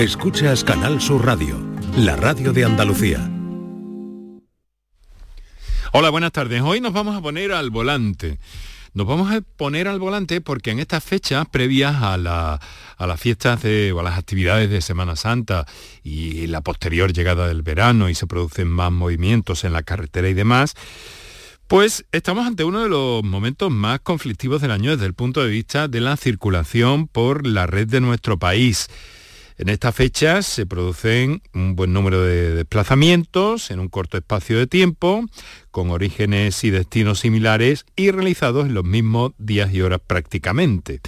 Escuchas Canal Sur Radio, la radio de Andalucía. Hola, buenas tardes. Hoy nos vamos a poner al volante. Nos vamos a poner al volante porque en estas fechas previas a, las fiestas de, o a las actividades de Semana Santa y la posterior llegada del verano y se producen más movimientos en la carretera y demás, pues estamos ante uno de los momentos más conflictivos del año desde el punto de vista de la circulación por la red de nuestro país. En estas fechas se producen un buen número de desplazamientos en un corto espacio de tiempo, con orígenes y destinos similares y realizados en los mismos días y horas prácticamente.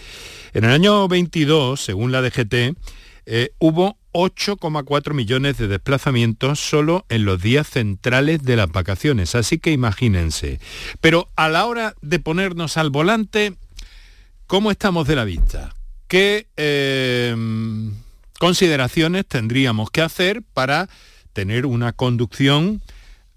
En el año 22, según la DGT, eh, hubo 8,4 millones de desplazamientos solo en los días centrales de las vacaciones, así que imagínense. Pero a la hora de ponernos al volante, ¿cómo estamos de la vista? ¿Qué eh, consideraciones tendríamos que hacer para tener una conducción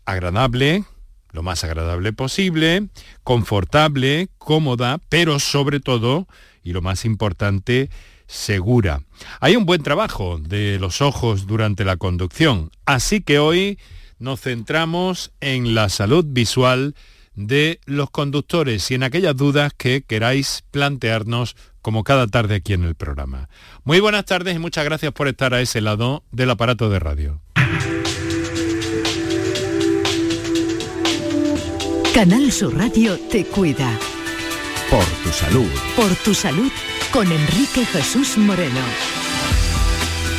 agradable, lo más agradable posible, confortable, cómoda, pero sobre todo, y lo más importante, segura. Hay un buen trabajo de los ojos durante la conducción, así que hoy nos centramos en la salud visual de los conductores y en aquellas dudas que queráis plantearnos como cada tarde aquí en el programa. Muy buenas tardes y muchas gracias por estar a ese lado del aparato de radio. Canal Sur Radio te cuida. Por tu salud. Por tu salud con Enrique Jesús Moreno.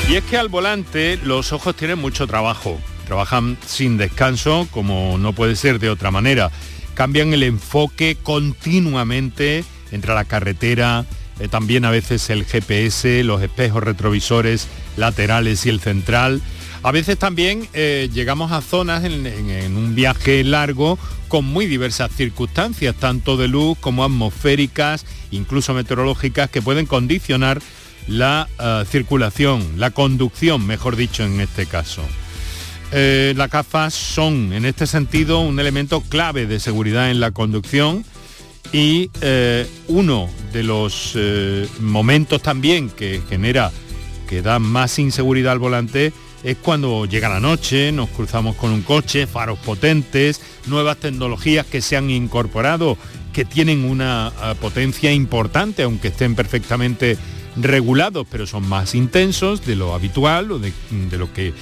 Y es que al volante los ojos tienen mucho trabajo. Trabajan sin descanso, como no puede ser de otra manera. Cambian el enfoque continuamente entre la carretera, eh, también a veces el GPS, los espejos retrovisores laterales y el central. A veces también eh, llegamos a zonas en, un viaje largo con muy diversas circunstancias, tanto de luz como atmosféricas, incluso meteorológicas, que pueden condicionar la eh, circulación, la conducción, mejor dicho, en este caso. Las gafas son, en este sentido, un elemento clave de seguridad en la conducción y eh, uno de los eh, momentos también que genera, que da más inseguridad al volante, es cuando llega la noche, nos cruzamos con un coche, faros potentes, nuevas tecnologías que se han incorporado, que tienen una eh, potencia importante, aunque estén perfectamente regulados, pero son más intensos de lo habitual o de, lo que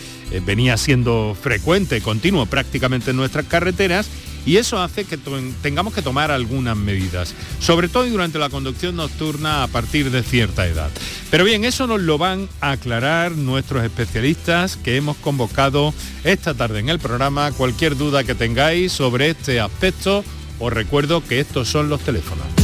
venía siendo frecuente, continuo prácticamente en nuestras carreteras y eso hace que tengamos que tomar algunas medidas, sobre todo durante la conducción nocturna a partir de cierta edad. Pero bien, eso nos lo van a aclarar nuestros especialistas que hemos convocado esta tarde en el programa. Cualquier duda que tengáis sobre este aspecto, os recuerdo que estos son los teléfonos.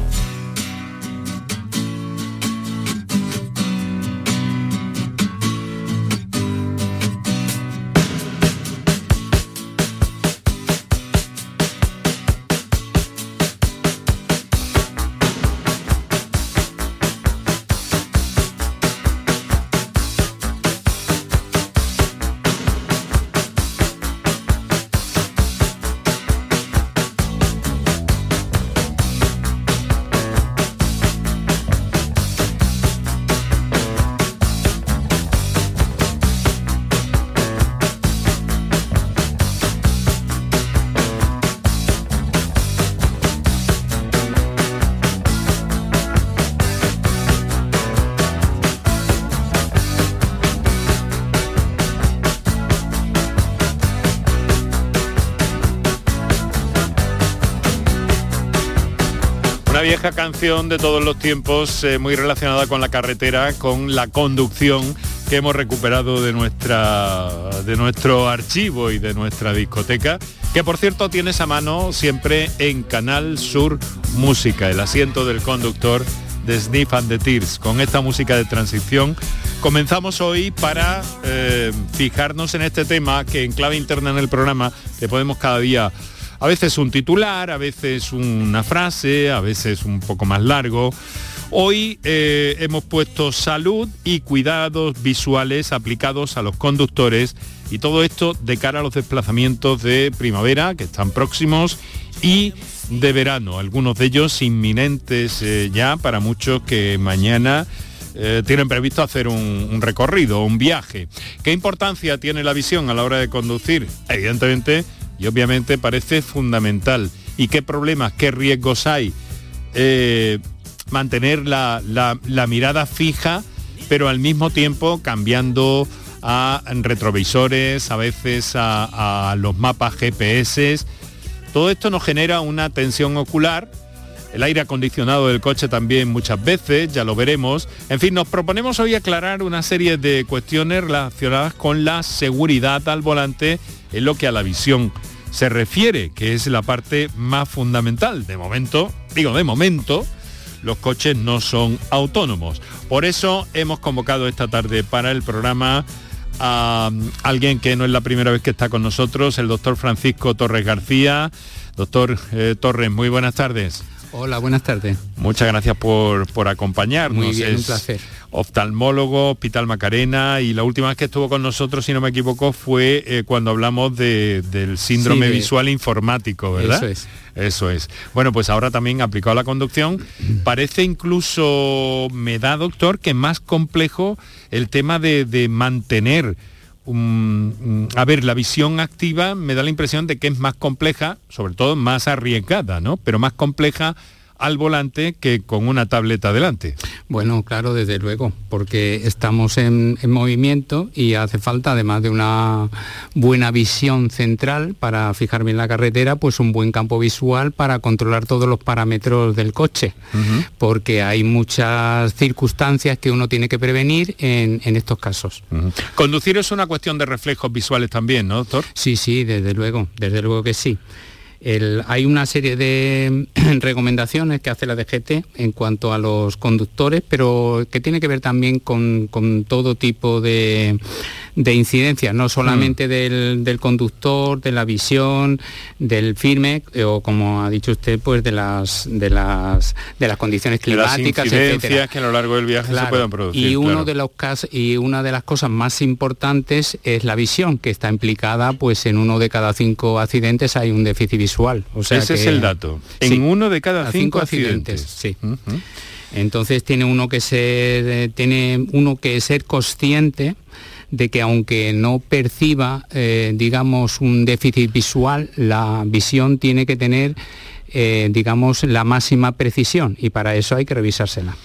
Vieja canción de todos los tiempos, eh, muy relacionada con la carretera, con la conducción que hemos recuperado de, nuestra, de nuestro archivo y de nuestra discoteca, que por cierto tienes a mano siempre en Canal Sur Música, el asiento del conductor de Sniff and the Tears. Con esta música de transición comenzamos hoy para eh, fijarnos en este tema que en clave interna en el programa que podemos cada día A veces un titular, a veces una frase, a veces un poco más largo. Hoy eh, hemos puesto salud y cuidados visuales aplicados a los conductores y todo esto de cara a los desplazamientos de primavera que están próximos y de verano, algunos de ellos inminentes eh, ya para muchos que mañana eh, tienen previsto hacer un, un, recorrido, un viaje. ¿Qué importancia tiene la visión a la hora de conducir? Evidentemente y obviamente parece fundamental. ¿Y qué problemas, qué riesgos hay? Eh, mantener la, la, mirada fija, pero al mismo tiempo cambiando a retrovisores, a veces a, a los mapas GPS. Todo esto nos genera una tensión ocular el aire acondicionado del coche también muchas veces, ya lo veremos. En fin, nos proponemos hoy aclarar una serie de cuestiones relacionadas con la seguridad al volante en lo que a la visión se refiere, que es la parte más fundamental. De momento, digo de momento, los coches no son autónomos. Por eso hemos convocado esta tarde para el programa a alguien que no es la primera vez que está con nosotros, el doctor Francisco Torres García. Doctor eh, Torres, muy buenas tardes. Hola, buenas tardes. Muchas gracias por, por acompañarnos. Muy bien, un placer. Oftalmólogo, Hospital Macarena, y la última vez que estuvo con nosotros, si no me equivoco, fue eh, cuando hablamos del síndrome visual informático, ¿verdad? Eso es. Eso es. Bueno, pues ahora también aplicado a la conducción. Parece incluso, me da doctor, que más complejo el tema de, de mantener a ver, la visión activa me da la impresión de que es más compleja, sobre todo más arriesgada, ¿no? Pero más compleja al volante que con una tableta delante. Bueno, claro, desde luego, porque estamos en, movimiento y hace falta, además de una buena visión central para fijar bien la carretera, pues un buen campo visual para controlar todos los parámetros del coche, porque hay muchas circunstancias que uno tiene que prevenir en, estos casos. Conducir es una cuestión de reflejos visuales también, ¿no, doctor? Sí, sí, desde luego, desde luego que sí hay una serie de recomendaciones que hace la DGT en cuanto a los conductores, pero que tiene que ver también con, todo tipo de, incidencias, no solamente mm. del, conductor, de la visión, del firme, o como ha dicho usted, pues de las de las de las condiciones climáticas, incidencias que a lo largo del viaje se puedan producir. Y uno de los casos, y una de las cosas más importantes es la visión, que está implicada pues en uno de cada cinco accidentes hay un déficit visual ese es el dato. En uno de cada cinco, accidentes. Sí. Entonces tiene uno que ser, eh, tiene uno que ser consciente de que aunque no perciba, eh, digamos, un déficit visual, la visión tiene que tener, eh, digamos, la máxima precisión y para eso hay que revisársela.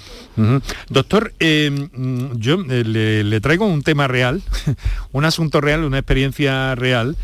Doctor, mm, yo le, le, traigo un tema real, un asunto real, una experiencia real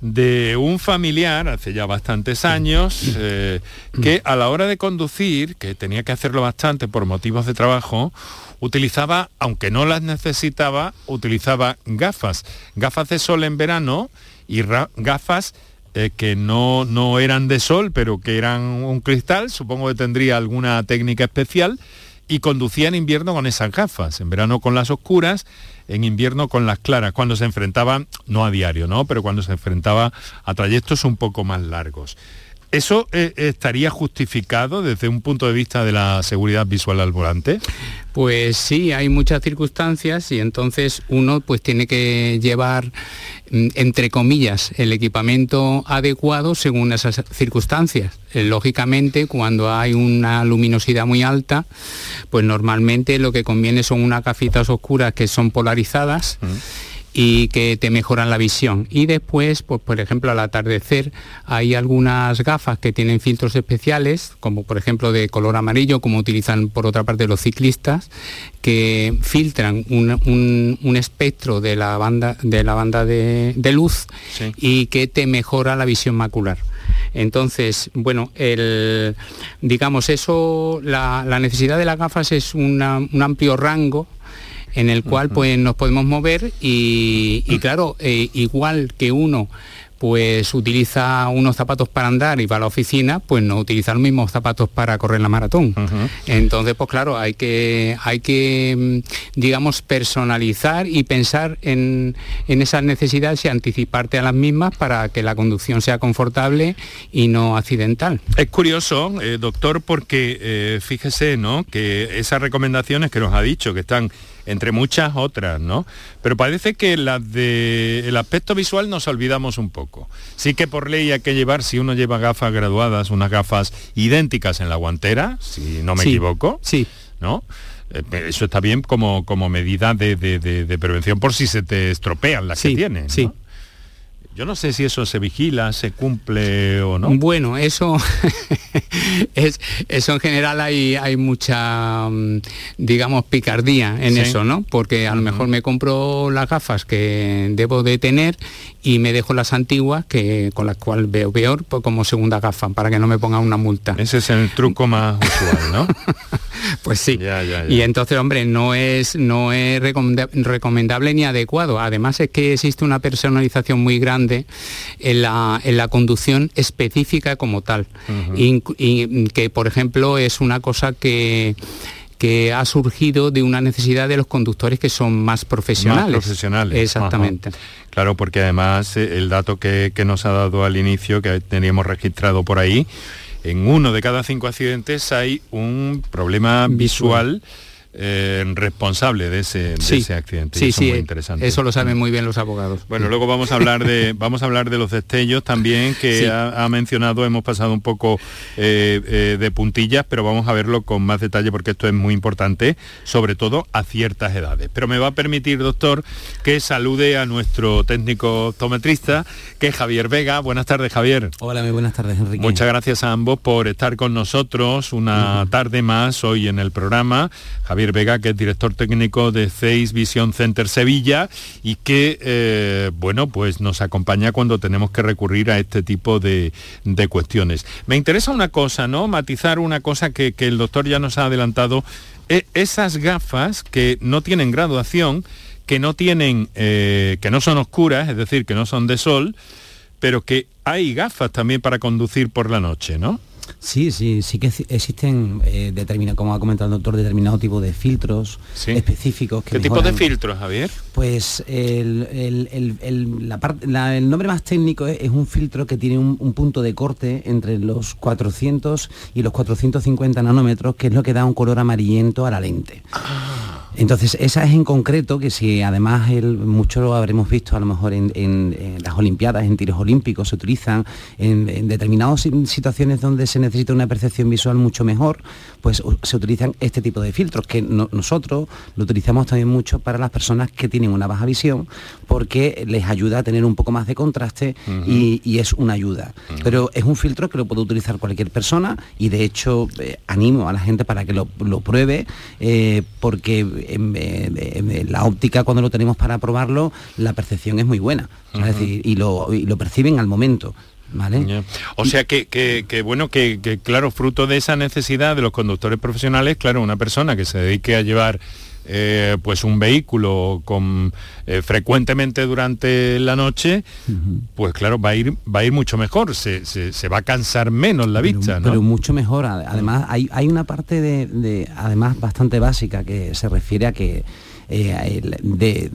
de un familiar hace ya bastantes años eh, que a la hora de conducir, que tenía que hacerlo bastante por motivos de trabajo, utilizaba, aunque no las necesitaba, utilizaba gafas, gafas de sol en verano y gafas eh, que no, no eran de sol, pero que eran un cristal, supongo que tendría alguna técnica especial, y conducía en invierno con esas gafas, en verano con las oscuras en invierno con las claras, cuando se enfrentaba, no a diario, ¿no? Pero cuando se enfrentaba a trayectos un poco más largos. ¿Eso eh, estaría justificado desde un punto de vista de la seguridad visual al volante? Pues sí, hay muchas circunstancias y entonces uno pues tiene que llevar mm, entre comillas el equipamiento adecuado según esas circunstancias. Eh, lógicamente cuando hay una luminosidad muy alta, pues normalmente lo que conviene son unas gafitas oscuras que son polarizadas y que te mejoran la visión. Y después, pues, por ejemplo, al atardecer hay algunas gafas que tienen filtros especiales, como por ejemplo de color amarillo, como utilizan por otra parte los ciclistas, que filtran un, espectro de la banda de, la banda de, luz y que te mejora la visión macular. Entonces, bueno, el, digamos, eso, la, necesidad de las gafas es un amplio rango en el cual pues nos podemos mover y, claro, eh, igual que uno pues utiliza unos zapatos para andar y va a la oficina, pues no utiliza los mismos zapatos para correr la maratón. Entonces, pues claro, hay que, hay que, mm, digamos, personalizar y pensar en, esas necesidades y anticiparte a las mismas para que la conducción sea confortable y no accidental. Es curioso, eh, doctor, porque eh, fíjese, ¿no? Que esas recomendaciones que nos ha dicho, que están entre muchas otras, ¿no? Pero parece que las del aspecto visual nos olvidamos un poco. Sí que por ley hay que llevar, si uno lleva gafas graduadas, unas gafas idénticas en la guantera, si no me equivoco, sí. ¿no? Eh, eso está bien como, como medida de, prevención por si se te estropean las que tienes. Sí, yo no sé si eso se vigila, se cumple o no. Bueno, eso es eso en general hay, hay mucha mm, digamos picardía en eso, ¿no? Porque a lo mejor me compro las gafas que debo de tener y me dejo las antiguas que con las cuales veo peor pues como segunda gafa para que no me ponga una multa. Ese es el truco más usual, ¿no? pues sí. Y entonces, hombre, no es no es recomendable ni adecuado. Además es que existe una personalización muy grande en la, conducción específica como tal. y, que, por ejemplo, es una cosa que que ha surgido de una necesidad de los conductores que son más profesionales. Más profesionales. Exactamente. Claro, porque además eh, el dato que, nos ha dado al inicio, que teníamos registrado por ahí, en uno de cada cinco accidentes hay un problema visual eh, responsable de ese, accidente. Sí, eso sí, muy interesante. Eso lo saben muy bien los abogados. Bueno, luego vamos a hablar de vamos a hablar de los destellos también que ha, mencionado. Hemos pasado un poco eh, eh, de puntillas, pero vamos a verlo con más detalle porque esto es muy importante, sobre todo a ciertas edades. Pero me va a permitir, doctor, que salude a nuestro técnico optometrista, que es Javier Vega. Buenas tardes, Javier. Hola, muy buenas tardes, Enrique. Muchas gracias a ambos por estar con nosotros una tarde más hoy en el programa. Javier Vega, que es director técnico de CEIS Vision Center Sevilla y que, eh, bueno, pues nos acompaña cuando tenemos que recurrir a este tipo de, cuestiones. Me interesa una cosa, ¿no? Matizar una cosa que, el doctor ya nos ha adelantado. E, esas gafas que no tienen graduación, que no tienen, eh, que no son oscuras, es decir, que no son de sol, pero que hay gafas también para conducir por la noche, ¿no? Sí, sí, sí que existen, eh, como ha comentado el doctor, determinado tipo de filtros específicos. ¿Qué tipo de filtros, Javier? Pues el, nombre más técnico es, un filtro que tiene un, punto de corte entre los 400 y los 450 nanómetros, que es lo que da un color amarillento a la lente. Ah. Entonces, esa es en concreto, que si además el, mucho lo habremos visto a lo mejor en, las Olimpiadas, en tiros olímpicos, se utilizan en, determinadas situaciones donde se necesita una percepción visual mucho mejor, pues se utilizan este tipo de filtros, que nosotros lo utilizamos también mucho para las personas que tienen una baja visión, porque les ayuda a tener un poco más de contraste y, es una ayuda. Pero es un filtro que lo puede utilizar cualquier persona y de hecho eh, animo a la gente para que lo, pruebe, eh, porque en, la óptica cuando lo tenemos para probarlo, la percepción es muy buena. Es decir, y lo, perciben al momento. ¿Vale? O sea que, bueno, que, claro, fruto de esa necesidad de los conductores profesionales, claro, una persona que se dedique a llevar eh, pues un vehículo con eh, frecuentemente durante la noche, pues claro, va a ir, va a ir mucho mejor, se, va a cansar menos la vista. Pero mucho mejor. Además, hay, hay una parte de, además bastante básica que se refiere a que eh, de,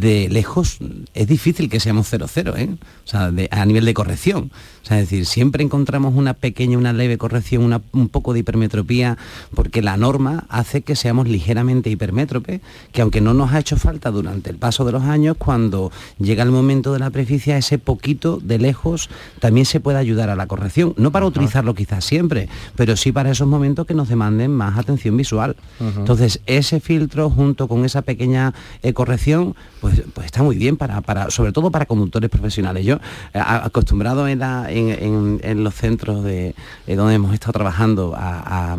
lejos es difícil que seamos 0-0, ¿eh? o sea, a nivel de corrección. O sea, es decir, siempre encontramos una pequeña, una leve corrección, un poco de hipermetropía, porque la norma hace que seamos ligeramente hipermétropes, que aunque no nos ha hecho falta durante el paso de los años, cuando llega el momento de la preficia, ese poquito de lejos también se puede ayudar a la corrección. No para utilizarlo quizás siempre, pero sí para esos momentos que nos demanden más atención visual. Entonces, ese filtro junto con esa pequeña eh, corrección, pues, pues está muy bien para, para, sobre todo para conductores profesionales. Yo, eh, acostumbrado en, en, los centros de, eh, donde hemos estado trabajando a,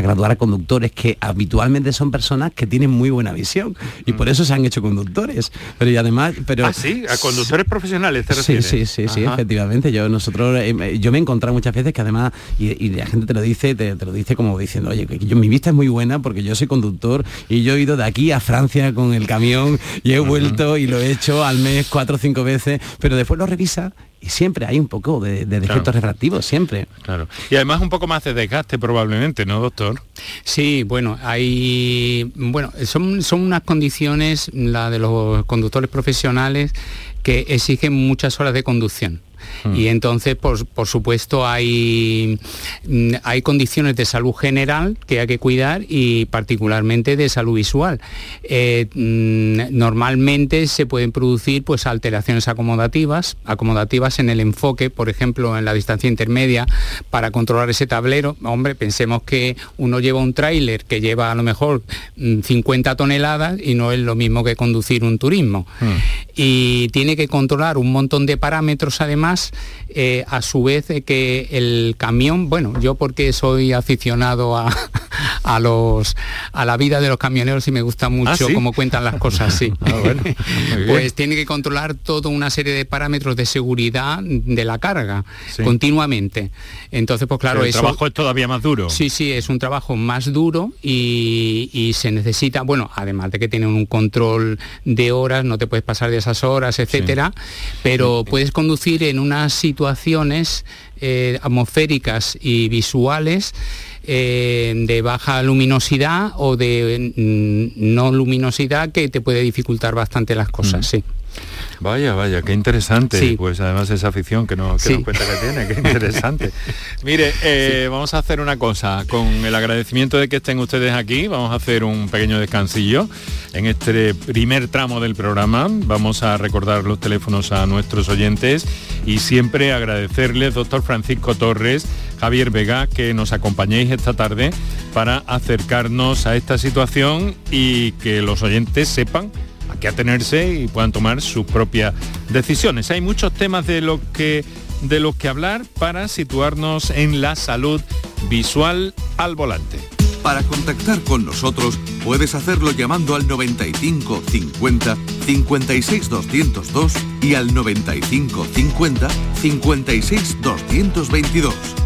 graduar a conductores que habitualmente son personas que tienen muy buena visión y por eso se han hecho conductores. Pero y además, pero ¿Ah, sí, a conductores profesionales te Sí, sí, sí, sí, efectivamente. Yo nosotros yo me he encontrado muchas veces que además y, la gente te lo dice, te, lo dice como diciendo, oye, que yo mi vista es muy buena porque yo soy conductor y yo he ido de aquí a Francia con el camión y he vuelto y lo he hecho al mes cuatro o cinco veces, pero después lo revisa y siempre hay un poco de, defectos refractivos, siempre. Claro. Y además un poco más de desgaste probablemente, ¿no, doctor? Sí, bueno, hay bueno, son, son unas condiciones, la de los conductores profesionales, que exigen muchas horas de conducción. Y mm. entonces, por, supuesto, hay, mm, hay condiciones de salud general que hay que cuidar y particularmente de salud visual. Eh, mm, normalmente se pueden producir pues, alteraciones acomodativas, acomodativas en el enfoque, por ejemplo, en la distancia intermedia, para controlar ese tablero. Hombre, pensemos que uno lleva un tráiler que lleva a lo mejor 50 toneladas y no es lo mismo que conducir un turismo. Y tiene que controlar un montón de parámetros además eh, a su vez que el camión, bueno, yo porque soy aficionado a, a, los, a la vida de los camioneros y me gusta mucho ¿Ah, cómo cuentan las cosas, sí. Ah, pues tiene que controlar toda una serie de parámetros de seguridad de la carga continuamente. Entonces, pues claro, el trabajo es todavía más duro. Sí, sí, es un trabajo más duro y, se necesita, bueno, además de que tiene un control de horas, no te puedes pasar de esas horas, etcétera, pero puedes conducir en unas situaciones eh, atmosféricas y visuales eh, de baja luminosidad o de mm, no luminosidad que te puede dificultar bastante las cosas, sí. Vaya, vaya, qué interesante. Pues además esa afición que, no, que cuenta que tiene, qué interesante. Mire, eh, vamos a hacer una cosa. Con el agradecimiento de que estén ustedes aquí, vamos a hacer un pequeño descansillo en este primer tramo del programa. Vamos a recordar los teléfonos a nuestros oyentes y siempre agradecerles, doctor Francisco Torres, Javier Vega, que nos acompañéis esta tarde para acercarnos a esta situación y que los oyentes sepan a qué atenerse y puedan tomar sus propias decisiones. Hay muchos temas de lo que de los que hablar para situarnos en la salud visual al volante. Para contactar con nosotros puedes hacerlo llamando al 95 50 56 202 y al 95 50 56 222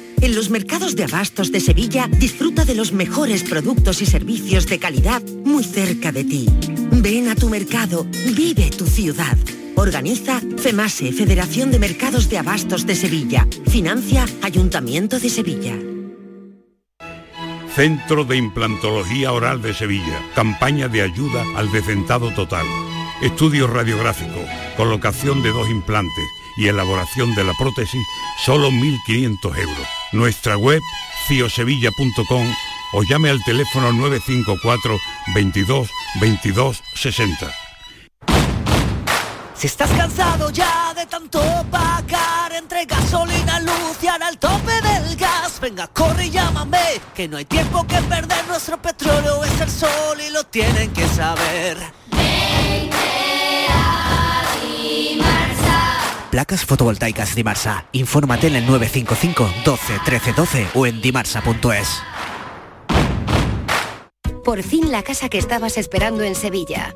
En los mercados de abastos de Sevilla disfruta de los mejores productos y servicios de calidad muy cerca de ti. Ven a tu mercado, vive tu ciudad. Organiza FEMASE, Federación de Mercados de Abastos de Sevilla. Financia Ayuntamiento de Sevilla. Centro de Implantología Oral de Sevilla. Campaña de ayuda al decentado total. Estudio radiográfico. Colocación de dos implantes y elaboración de la prótesis, solo 1.500 euros. Nuestra web, ciosevilla.com o llame al teléfono 954 22 22 60. Si estás cansado ya de tanto pagar entre gasolina, luz y el tope del gas, venga, corre y llámame, que no hay tiempo que perder, nuestro petróleo es el sol y lo tienen que saber. Placas fotovoltaicas Dimarsa. Infórmate en el 955 12 13 12 o en dimarsa.es. Por fin la casa que estabas esperando en Sevilla.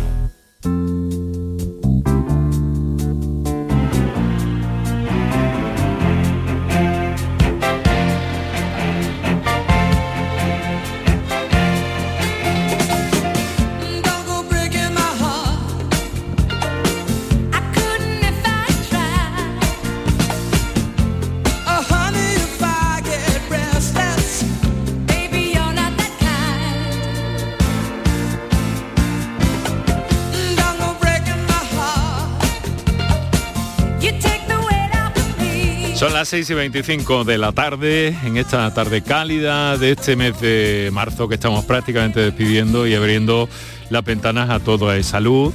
Las 6 y 25 de la tarde, en esta tarde cálida de este mes de marzo que estamos prácticamente despidiendo y abriendo las ventanas a toda esa luz,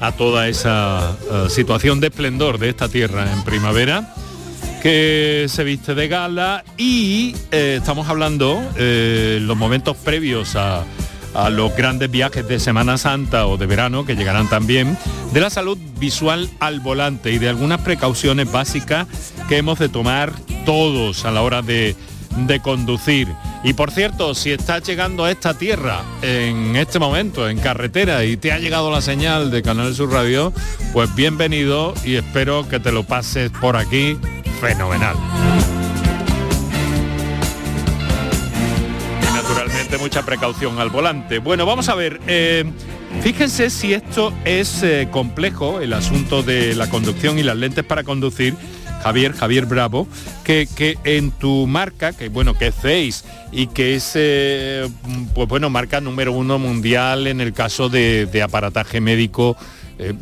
a toda esa eh, situación de esplendor de esta tierra en primavera que se viste de gala y eh, estamos hablando eh, los momentos previos a, a los grandes viajes de Semana Santa o de verano que llegarán también, de la salud visual al volante y de algunas precauciones básicas que hemos de tomar todos a la hora de, de conducir. Y por cierto, si estás llegando a esta tierra en este momento, en carretera, y te ha llegado la señal de Canal Sur Radio, pues bienvenido y espero que te lo pases por aquí fenomenal. Mucha precaución al volante. Bueno, vamos a ver. eh, fíjense si esto es eh, complejo, el asunto de la conducción y las lentes para conducir. Javier, Javier Bravo, que, que en tu marca, que bueno, que es Zeiss y que es, eh, pues bueno, marca número uno mundial en el caso de, aparataje médico,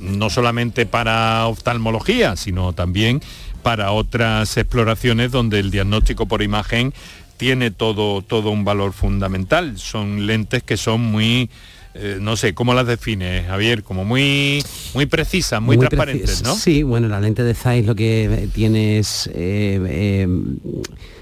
no solamente para oftalmología, sino también para otras exploraciones donde el diagnóstico por imagen tiene todo, todo un valor fundamental. Son lentes que son muy, eh, no sé, ¿cómo las defines, Javier? Como muy, muy precisas, muy, Muy transparentes, ¿no? Sí, bueno, la lente de Zeiss lo que tiene es... eh, eh,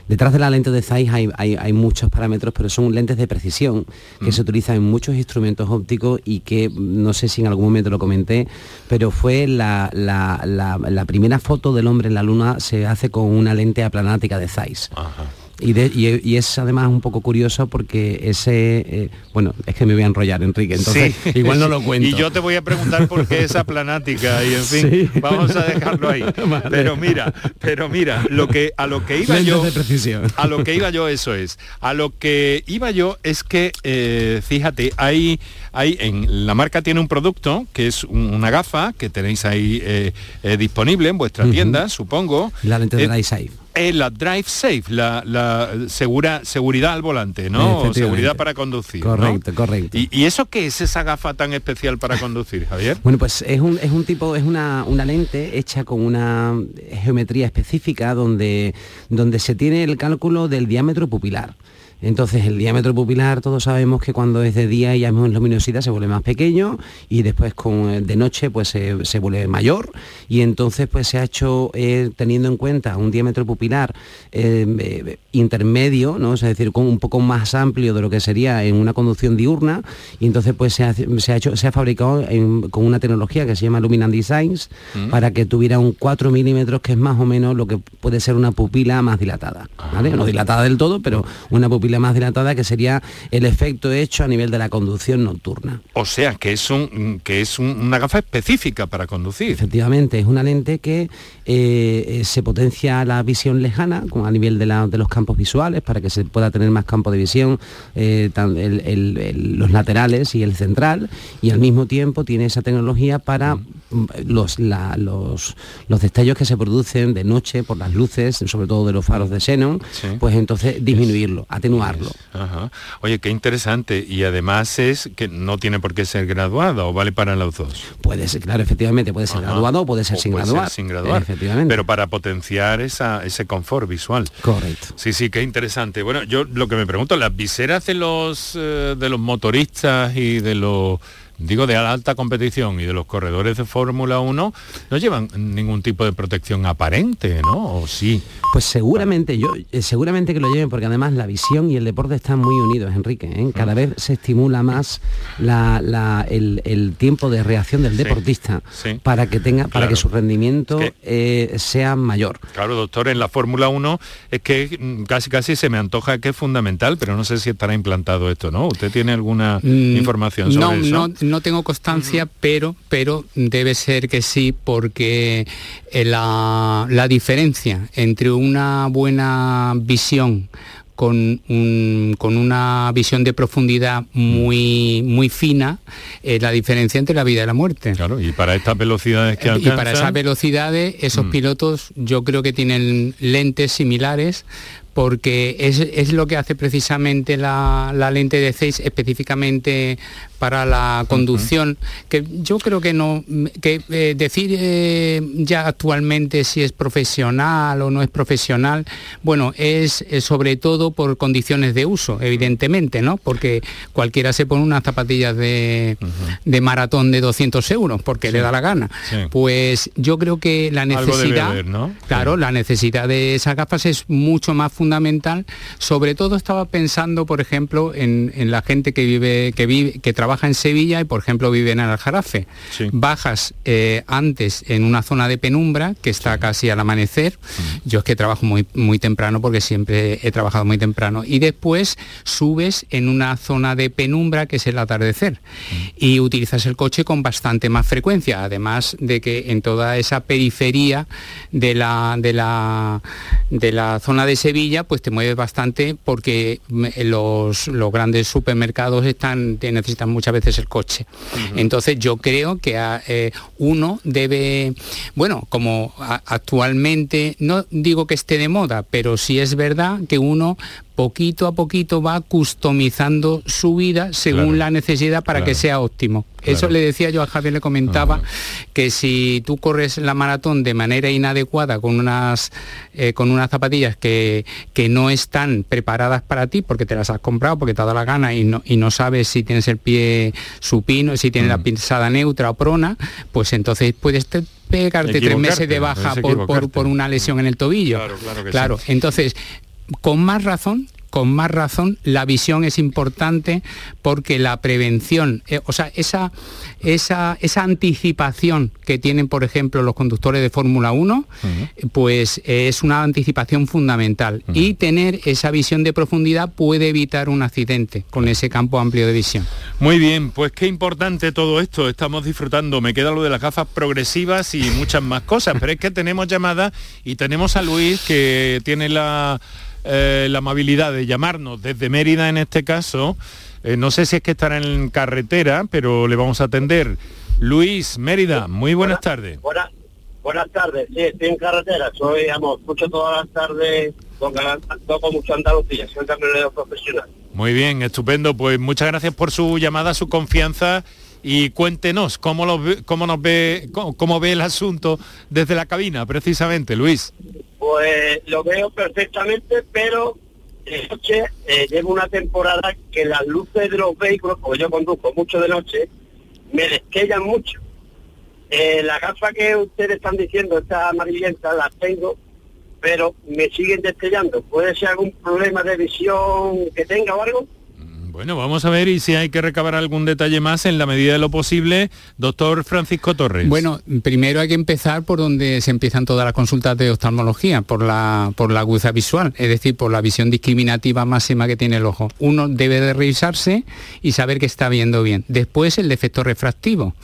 detrás de la lente de Zeiss hay, hay- hay muchos parámetros, pero son lentes de precisión que Mm. se utilizan en muchos instrumentos ópticos y que, no sé si en algún momento lo comenté, pero fue la, la- la- la primera foto del hombre en la luna se hace con una lente aplanática de Zeiss. Y, de- y- y es además un poco curioso porque ese, eh, bueno, es que me voy a enrollar, Enrique, entonces Sí, igual no lo cuento. Y yo te voy a preguntar por qué esa planática y en fin, Sí. vamos a dejarlo ahí. Vale. Pero mira, pero mira, lo que a lo que iba Lentes yo de precisión. a lo que iba yo eso es. A lo que iba yo es que eh, fíjate, hay hay en la marca tiene un producto que es un- una gafa que tenéis ahí eh, disponible en vuestra Ujú. tienda, supongo. La lente de Eh, Drive Eh, la Drive Safe, la, la segura, seguridad al volante, ¿no? O seguridad para conducir. ¿no? Correcto, correcto. ¿Y, y eso qué es esa gafa tan especial para conducir, Javier? Bueno, pues es un, es un tipo, es una, una lente hecha con una geometría específica donde, donde se tiene el cálculo del diámetro pupilar. Entonces el diámetro pupilar todos sabemos que cuando es de día y hay menos luminosidad se vuelve más pequeño y después con, eh, de noche pues se, vuelve mayor y entonces pues se ha hecho eh, teniendo en cuenta un diámetro pupilar eh, intermedio, ¿no? es decir, con un poco más amplio de lo que sería en una conducción diurna y entonces pues se ha, hecho, se ha fabricado con una tecnología que se llama Luminant Designs mm. para que tuviera un 4 milímetros que es más o menos lo que puede ser una pupila más dilatada, ¿vale? No dilatada del todo, pero una pupila más dilatada que sería el efecto hecho a nivel de la conducción nocturna. O sea, que es, un, que es una gafa específica para conducir. Efectivamente, es una lente que eh, se potencia la visión lejana a nivel de, los campos visuales para que se pueda tener más campo de visión, eh, los laterales y el central, y al mismo tiempo tiene esa tecnología para mm. los, los, los, destellos que se producen de noche por las luces, sobre todo de los faros de xenón, pues entonces disminuirlo, atenuarlo. Oye, qué interesante. Y además es que no tiene por qué ser graduado, o vale para los dos. Puede ser, claro, efectivamente, puede ser graduado o puede ser sin graduar. sin graduar. Efectivamente. Pero para potenciar esa, ese confort visual. Correcto. Sí, sí, qué interesante. Bueno, yo lo que me pregunto, las viseras de los eh, de los motoristas y de los digo de alta competición y de los corredores de Fórmula 1 no llevan ningún tipo de protección aparente, ¿no? ¿O sí? Pues seguramente yo, eh, seguramente que lo lleven, porque además la visión y el deporte están muy unidos, Enrique. ¿eh? Cada ah. vez se estimula más el, tiempo de reacción del deportista para que tenga, para que su rendimiento eh, sea mayor. Claro, doctor, en la Fórmula 1 es que casi casi se me antoja que es fundamental, pero no sé si estará implantado esto, ¿no? ¿Usted tiene alguna mm, información sobre eso? No, no tengo constancia, pero, pero debe ser que sí, porque eh, la, la diferencia entre una buena visión con, con, una visión de profundidad muy, muy fina, la diferencia entre la vida y la muerte. Claro, y para estas velocidades que alcanzan... Y para esas velocidades, esos mm. pilotos yo creo que tienen lentes similares porque es, lo que hace precisamente la, la lente de 6 específicamente para la conducción, que yo creo que no, que eh, decir eh, ya actualmente si es profesional o no es profesional, bueno, es, sobre todo por condiciones de uso, evidentemente, ¿no? Porque cualquiera se pone unas zapatillas de, maratón de 200 euros porque le da la gana. Pues yo creo que la necesidad, claro, la necesidad de esas gafas es mucho más fundamental. Sobre todo estaba pensando, por ejemplo, en, en la gente que vive, que vive, que trabaja en Sevilla y por ejemplo vive en Aljarafe. Bajas eh, antes en una zona de penumbra que está casi al amanecer. Yo es que trabajo muy, muy temprano porque siempre he trabajado muy temprano. Y después subes en una zona de penumbra que es el atardecer. Y utilizas el coche con bastante más frecuencia. Además de que en toda esa periferia de la, de la, de la zona de Sevilla, pues te mueves bastante porque los, los grandes supermercados están, necesitan mucha muchas veces el coche. Entonces yo creo que ah, eh, uno debe, bueno, como actualmente, no digo que esté de moda, pero sí es verdad que uno poquito a poquito va customizando su vida según la necesidad para que sea óptimo. Eso le decía yo a Javier, le comentaba que si tú corres la maratón de manera inadecuada con unas, eh, con unas zapatillas que, que, no están preparadas para ti porque te las has comprado, porque te ha dado la gana y no, y no sabes si tienes el pie supino, si tienes la mm. pisada neutra o prona, pues entonces puedes pegarte tres meses de baja por, por, una lesión en el tobillo. Claro, claro, entonces con más razón con más razón la visión es importante porque la prevención, eh, o sea, esa, esa, esa, anticipación que tienen, por ejemplo, los conductores de Fórmula 1, pues es una anticipación fundamental. Y tener esa visión de profundidad puede evitar un accidente con ese campo amplio de visión. Muy bien, pues qué importante todo esto, estamos disfrutando. Me queda lo de las gafas progresivas y muchas más cosas, pero es que tenemos llamada y tenemos a Luis que tiene la eh, la amabilidad de llamarnos desde Mérida en este caso. Eh, no sé si es que estará en carretera, pero le vamos a atender. Luis, Mérida, muy buenas, tardes. Buenas, buenas tardes, sí, estoy en carretera, soy, amo, escucho todas las tardes, toco mucho Andalucía, soy camionero profesional. Muy bien, estupendo, pues muchas gracias por su llamada, su confianza y cuéntenos cómo, lo, cómo nos ve, cómo ve el asunto desde la cabina, precisamente, Luis. Pues lo veo perfectamente, pero de noche eh, llevo una temporada que las luces de los vehículos, como yo conduzco mucho de noche, me destellan mucho. Eh, la gafa que ustedes están diciendo, esta amarillenta, las tengo, pero me siguen destellando. ¿Puede ser algún problema de visión que tenga o algo? Bueno, vamos a ver y si hay que recabar algún detalle más en la medida de lo posible. Doctor Francisco Torres. Bueno, primero hay que empezar por donde se empiezan todas las consultas de oftalmología, por la, por la visual, es decir, por la visión discriminativa máxima que tiene el ojo. Uno debe de revisarse y saber que está viendo bien. Después el defecto refractivo,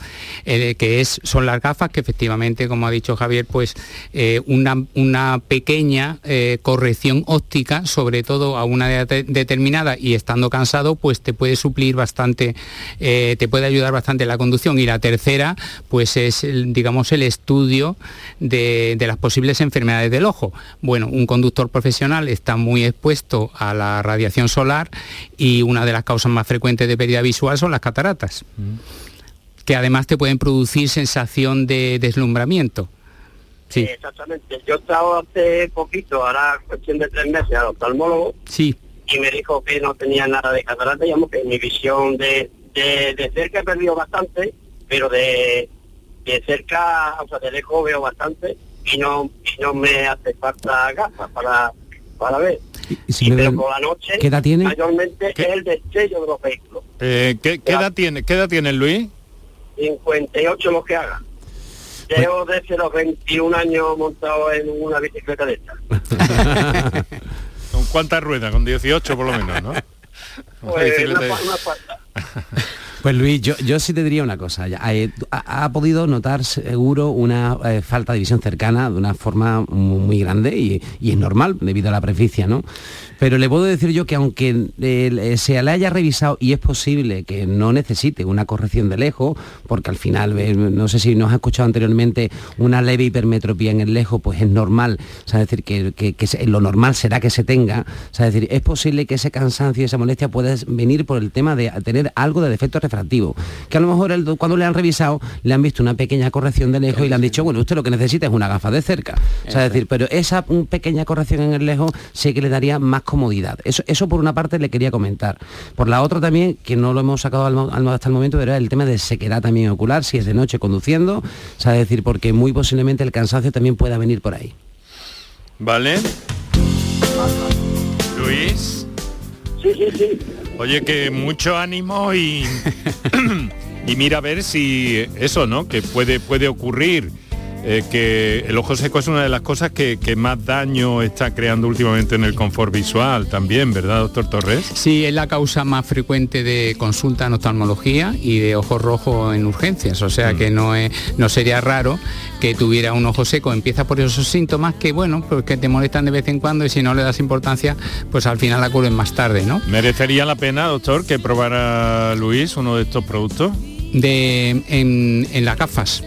eh, que es, son las gafas que efectivamente, como ha dicho Javier, pues eh, una, una, pequeña eh, corrección óptica, sobre todo a una edad determinada y estando cansado, pues te puede suplir bastante, eh, te puede ayudar bastante la conducción. Y la tercera, pues es, digamos, el estudio de, las posibles enfermedades del ojo. Bueno, un conductor profesional está muy expuesto a la radiación solar y una de las causas más frecuentes de pérdida visual son las cataratas. Mm. que además te pueden producir sensación de deslumbramiento. Sí. exactamente. Yo estaba hace poquito, ahora cuestión de tres meses, al oftalmólogo. Sí y me dijo que no tenía nada de catarata, digamos que mi visión de, de, cerca he perdido bastante, pero de, de cerca, o sea, de lejos veo bastante y no, y no me hace falta gafas para, para ver. ¿Y pero por la noche, ¿qué edad tiene? mayormente es el destello de los vehículos. Eh, ¿qué, edad tiene? ¿Qué edad tiene Luis? 58 lo que haga. Llevo desde los 21 años montado en una bicicleta de esta. ¿Con cuántas ruedas? Con 18 por lo menos, ¿no? Pues, pues Luis, yo, sí te diría una cosa. Eh, ha, podido notar seguro una eh, falta de visión cercana de una forma muy, grande y, es normal debido a la preficia, ¿no? Pero le puedo decir yo que aunque eh, se le haya revisado y es posible que no necesite una corrección de lejos, porque al final, no sé si nos ha escuchado anteriormente, una leve hipermetropía en el lejos, pues es normal, o sea, es decir, que, lo normal será que se tenga, es decir, es posible que ese cansancio y esa molestia pueda venir por el tema de tener algo de defecto que a lo mejor cuando le han revisado le han visto una pequeña corrección de lejos y le han dicho, bueno, usted lo que necesita es una gafa de cerca, o sea, es decir, pero esa pequeña corrección en el lejos sí que le daría más comodidad. Eso, eso por una parte le quería comentar. Por la otra también, que no lo hemos sacado hasta el momento, era el tema de sequedad también ocular, si es de noche conduciendo, o sea, decir, porque muy posiblemente el cansancio también pueda venir por ahí. ¿Vale? Luis. Sí, sí, sí. Oye, que mucho ánimo y, y mira a ver si eso, ¿no? Que puede, puede ocurrir eh, que el ojo seco es una de las cosas que, más daño está creando últimamente en el confort visual también, ¿verdad, doctor Torres? Sí, es la causa más frecuente de consulta en oftalmología y de ojo rojo en urgencias, o sea que mm. no, es, no sería raro que tuviera un ojo seco. Empieza por esos síntomas que, bueno, pues que te molestan de vez en cuando y si no le das importancia, pues al final la curen más tarde, ¿no? ¿Merecería la pena, doctor, que probara Luis uno de estos productos? De, en, en las gafas.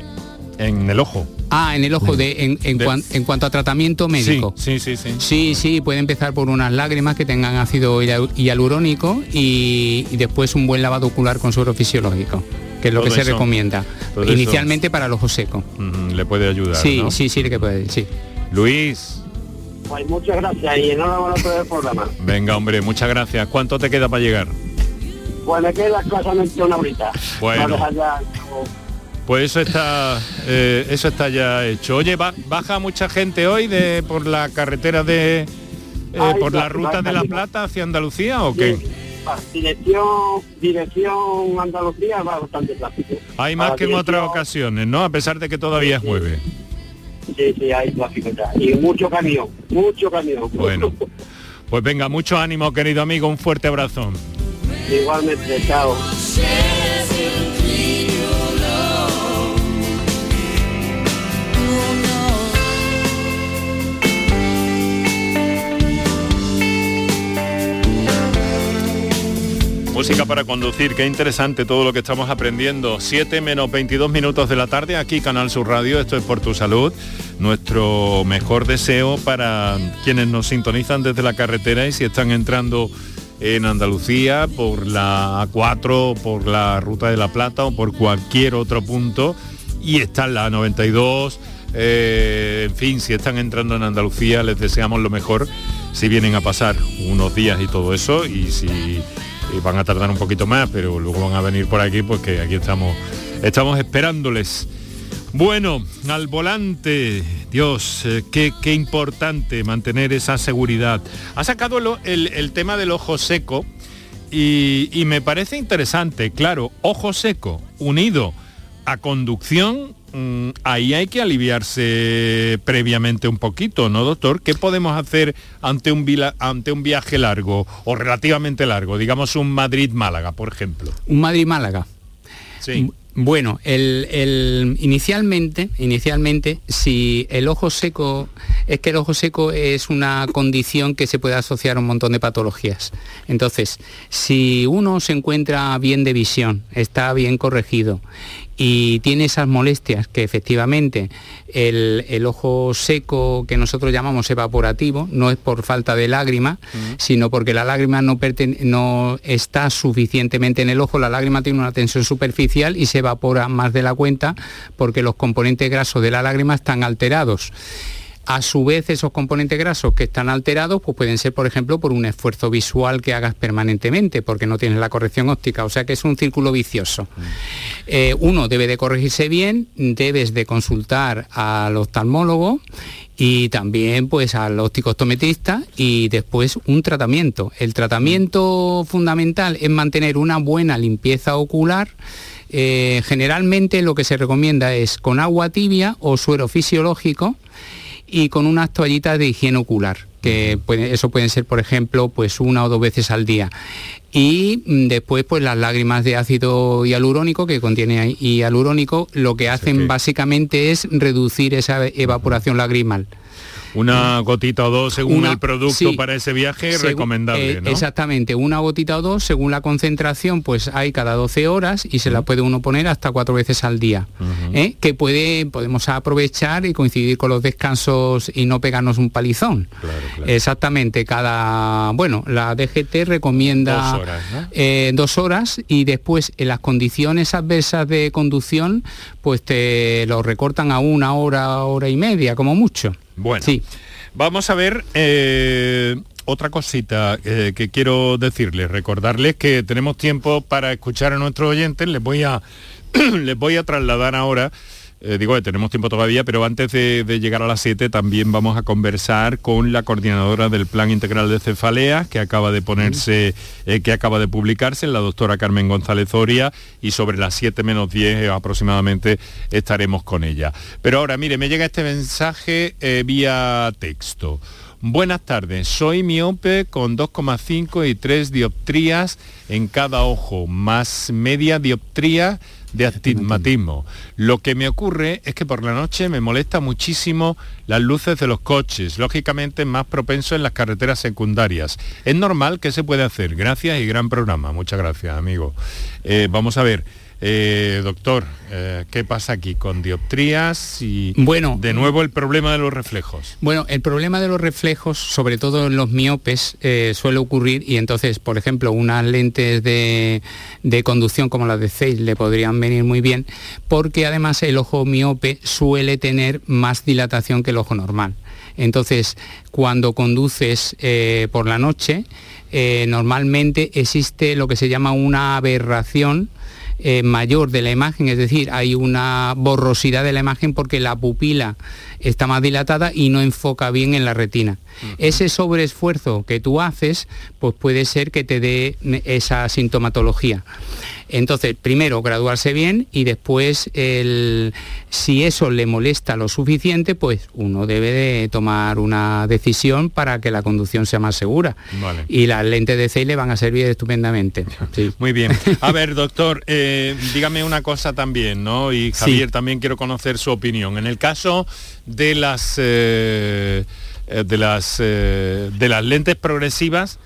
En el ojo. Ah, en el ojo, de, en, cuanto a tratamiento médico. Sí, sí, sí. Sí, sí, puede empezar por unas lágrimas que tengan ácido hialurónico y, después un buen lavado ocular con suero fisiológico que es lo que se recomienda inicialmente para el ojo seco. le puede ayudar. Sí, sí, sí, que puede, sí. Luis. Pues muchas gracias y enhorabuena por el programa. Venga, hombre, muchas gracias. ¿Cuánto te queda para llegar? Pues me queda escasamente una horita. Bueno. Pues eso está, eh, eso está ya hecho. Oye, baja mucha gente hoy de por la carretera de, eh, por la ruta de La Plata hacia Andalucía o qué? Dirección, dirección Andalucía va bastante tráfico. Hay más que en otras ocasiones, ¿no? A pesar de que todavía es jueves. Sí, sí, hay tráfico Y mucho camión, mucho camión. Bueno, pues venga, mucho ánimo, querido amigo, un fuerte abrazo. Igualmente, chao. Música para conducir, qué interesante todo lo que estamos aprendiendo. 7 menos 22 minutos de la tarde, aquí Canal Sur Radio, esto es por tu salud. Nuestro mejor deseo para quienes nos sintonizan desde la carretera y si están entrando en Andalucía por la A4, por la Ruta de la Plata o por cualquier otro punto y están la 92, eh, en fin, si están entrando en Andalucía les deseamos lo mejor si vienen a pasar unos días y todo eso y si van a tardar un poquito más, pero luego van a venir por aquí, pues que aquí estamos, estamos esperándoles. Bueno, al volante, Dios, eh, qué, qué, importante mantener esa seguridad. Ha sacado el, tema del ojo seco y, y, me parece interesante, claro, ojo seco unido a conducción, mm, ahí hay que aliviarse previamente un poquito, ¿no, doctor? ¿Qué podemos hacer ante un, ante un viaje largo o relativamente largo? Digamos un Madrid-Málaga, por ejemplo. Un Madrid-Málaga. Sí. Bueno, el, inicialmente, inicialmente, si el ojo seco, es que el ojo seco es una condición que se puede asociar a un montón de patologías. Entonces, si uno se encuentra bien de visión, está bien corregido y tiene esas molestias que efectivamente el, ojo seco que nosotros llamamos evaporativo no es por falta de lágrima, sino porque la lágrima no, no está suficientemente en el ojo, la lágrima tiene una tensión superficial y se evapora más de la cuenta porque los componentes grasos de la lágrima están alterados. A su vez, esos componentes grasos que están alterados pues pueden ser, por ejemplo, por un esfuerzo visual que hagas permanentemente, porque no tienes la corrección óptica, o sea que es un círculo vicioso. Mm. Eh, uno debe de corregirse bien, debes de consultar al oftalmólogo y también pues al óptico optometrista y después un tratamiento. El tratamiento fundamental es mantener una buena limpieza ocular. Eh, generalmente lo que se recomienda es con agua tibia o suero fisiológico y con unas toallitas de higiene ocular que eso pueden ser, por ejemplo, pues una o dos veces al día. Y mm, después, pues las lágrimas de ácido hialurónico que contiene hialurónico, lo que hacen básicamente es reducir esa evaporación lagrimal una gotita o dos según el producto para ese viaje recomendable, eh, Exactamente, una gotita o dos según la concentración, pues hay cada 12 horas y se la puede uno poner hasta cuatro veces al día. ¿eh? Que puede, podemos aprovechar y coincidir con los descansos y no pegarnos un palizón. Exactamente, cada, bueno, la DGT recomienda dos horas, eh, dos horas y después en las condiciones adversas de conducción, pues te lo recortan a una hora, hora y media, como mucho. Bueno, sí. vamos a ver eh, otra cosita eh, que quiero decirles, recordarles que tenemos tiempo para escuchar a nuestros oyentes, les voy a, les voy a trasladar ahora eh, digo que tenemos tiempo todavía, pero antes de, llegar a las 7 también vamos a conversar con la coordinadora del Plan Integral de Cefalea, que acaba de ponerse, eh, que acaba de publicarse, la doctora Carmen González Oria, y sobre las 7 menos 10 aproximadamente estaremos con ella. Pero ahora, mire, me llega este mensaje eh, vía texto. Buenas tardes, soy miope con 2,5 y 3 dioptrías en cada ojo, más media dioptría de astigmatismo. Lo que me ocurre es que por la noche me molesta muchísimo las luces de los coches, lógicamente más propenso en las carreteras secundarias. Es normal que se puede hacer. Gracias y gran programa. Muchas gracias, amigo. Eh, vamos a ver. Eh, doctor, eh, ¿qué pasa aquí con dioptrías y bueno, de nuevo el problema de los reflejos? Bueno, el problema de los reflejos, sobre todo en los miopes, eh, suele ocurrir y entonces, por ejemplo, unas lentes de, conducción como las de Zeiss le podrían venir muy bien porque además el ojo miope suele tener más dilatación que el ojo normal. Entonces, cuando conduces por la noche, normalmente existe lo que se llama una aberración eh, mayor de la imagen, es decir, hay una borrosidad de la imagen porque la pupila está más dilatada y no enfoca bien en la retina. Ese sobreesfuerzo que tú haces, pues puede ser que te dé esa sintomatología. Entonces, primero graduarse bien y después, si eso le molesta lo suficiente, pues uno debe de tomar una decisión para que la conducción sea más segura. Y las lentes de C le van a servir estupendamente. Muy bien. A ver, doctor, eh, dígame una cosa también, ¿no? Y Javier, también quiero conocer su opinión. En el caso de las, eh, eh, de las, de las lentes progresivas,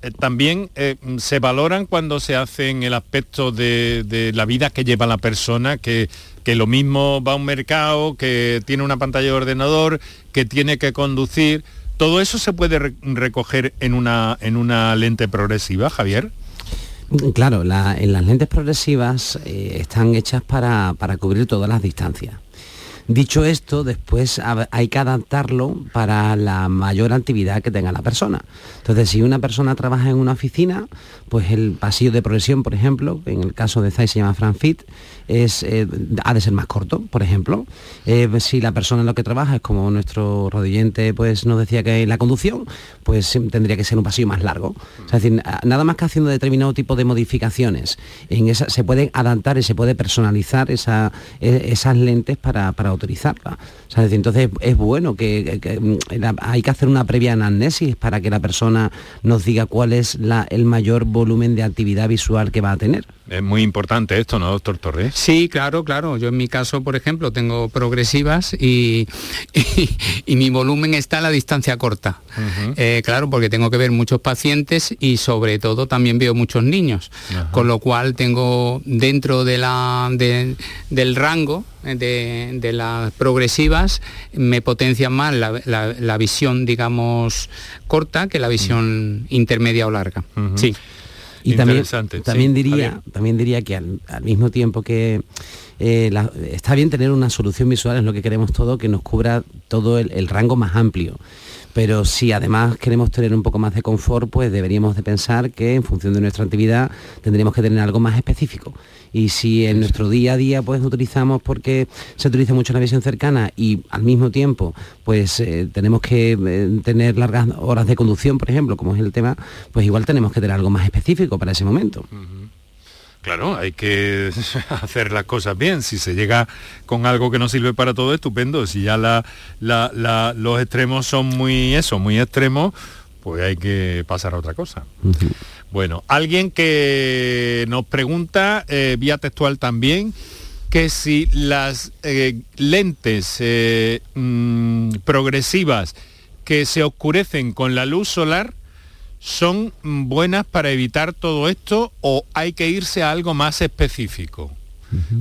eh, también eh, se valoran cuando se hacen el aspecto de, la vida que lleva la persona, que, que, lo mismo va a un mercado, que tiene una pantalla de ordenador, que tiene que conducir. ¿Todo eso se puede recoger en una, en una lente progresiva, Javier? Claro, en las lentes progresivas eh, están hechas para, para cubrir todas las distancias. Dicho esto, después hay que adaptarlo para la mayor actividad que tenga la persona. Entonces, si una persona trabaja en una oficina, pues el pasillo de progresión, por ejemplo, en el caso de ZAI se llama FranFit, es, eh, ha de ser más corto, por ejemplo. Eh, si la persona en lo que trabaja es como nuestro rodillente pues, nos decía que la conducción, pues tendría que ser un pasillo más largo. es decir, nada más que haciendo determinado tipo de modificaciones, en esa, se pueden adaptar y se puede personalizar e, esas lentes para, para utilizarla. entonces es bueno que, mm, hay que hacer una previa anamnesis para que la persona nos diga cuál es la, el mayor volumen de actividad visual que va a tener. Es muy importante esto, ¿no, doctor Torres? Sí, claro, claro. Yo en mi caso, por ejemplo, tengo progresivas y, y, mi volumen está a la distancia corta. Eh, claro, porque tengo que ver muchos pacientes y sobre todo también veo muchos niños. Con lo cual tengo dentro de la, del rango eh, de, las progresivas me potencian más la, visión, digamos, corta que la visión intermedia o larga. Sí. Y también, también, diría, también diría que al, mismo tiempo que eh, está bien tener una solución visual, es lo que queremos todo, que nos cubra todo el rango más amplio pero si además queremos tener un poco más de confort, pues deberíamos de pensar que en función de nuestra actividad tendríamos que tener algo más específico. Y si en nuestro día a día pues utilizamos porque se utiliza mucho la visión cercana y al mismo tiempo pues eh, tenemos que eh, tener largas horas de conducción, por ejemplo, como es el tema, pues igual tenemos que tener algo más específico para ese momento. Claro, hay que hacer las cosas bien. Si se llega con algo que no sirve para todo, estupendo. Si ya los extremos son muy eso, muy extremos, pues hay que pasar a otra cosa. Bueno, alguien que nos pregunta, eh, vía textual también, que si las eh, lentes eh, mm, progresivas que se oscurecen con la luz solar son buenas para evitar todo esto o hay que irse a algo más específico?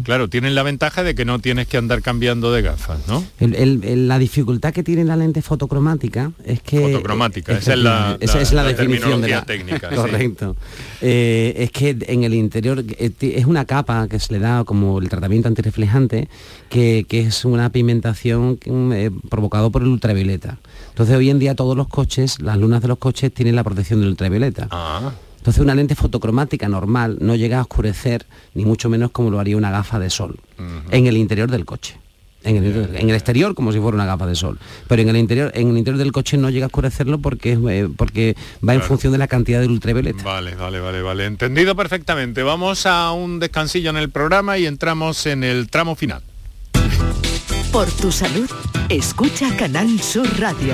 Claro, tienen la ventaja de que no tienes que andar cambiando de gafas, ¿no? la dificultad que tiene la lente fotocromática es que... Fotocromática, esa es la, es la, definición de la técnica. Correcto. Eh, es que en el interior eh, es una capa que se le da como el tratamiento antirreflejante, que, es una pigmentación eh, provocado por el ultravioleta. Entonces hoy en día todos los coches, las lunas de los coches tienen la protección del ultravioleta. Ah. Entonces una lente fotocromática normal no llega a oscurecer, ni mucho menos como lo haría una gafa de sol, en el interior del coche. En el, exterior como si fuera una gafa de sol. Pero en el interior en el interior del coche no llega a oscurecerlo porque eh, porque va en función de la cantidad del ultravioleta. Vale vale vale vale. Entendido perfectamente. Vamos a un descansillo en el programa y entramos en el tramo final. Por tu salud escucha Canal Sur Radio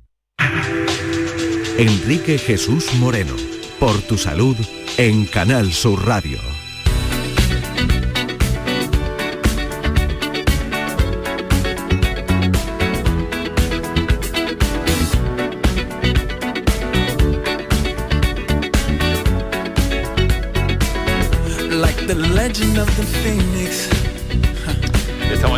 Enrique Jesús Moreno, por tu salud en Canal Sur Radio. Like the legend of the.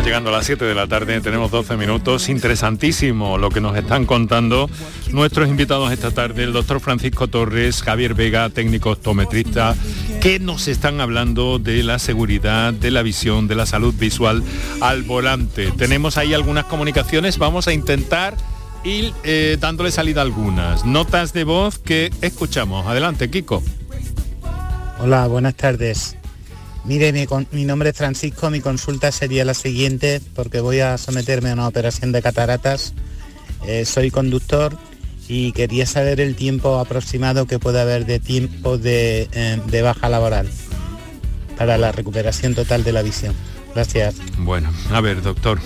Llegando a las 7 de la tarde, tenemos 12 minutos. Interesantísimo lo que nos están contando nuestros invitados esta tarde, el doctor Francisco Torres, Javier Vega, técnico optometrista, que nos están hablando de la seguridad, de la visión, de la salud visual al volante. Tenemos ahí algunas comunicaciones, vamos a intentar ir eh, dándole salida algunas. Notas de voz que escuchamos. Adelante, Kiko. Hola, buenas tardes. Mire, mi, nombre es Francisco, mi consulta sería la siguiente porque voy a someterme a una operación de cataratas. Eh, soy conductor y quería saber el tiempo aproximado que puede haber de tiempo eh, de baja laboral para la recuperación total de la visión. Gracias. Bueno, a ver, doctor.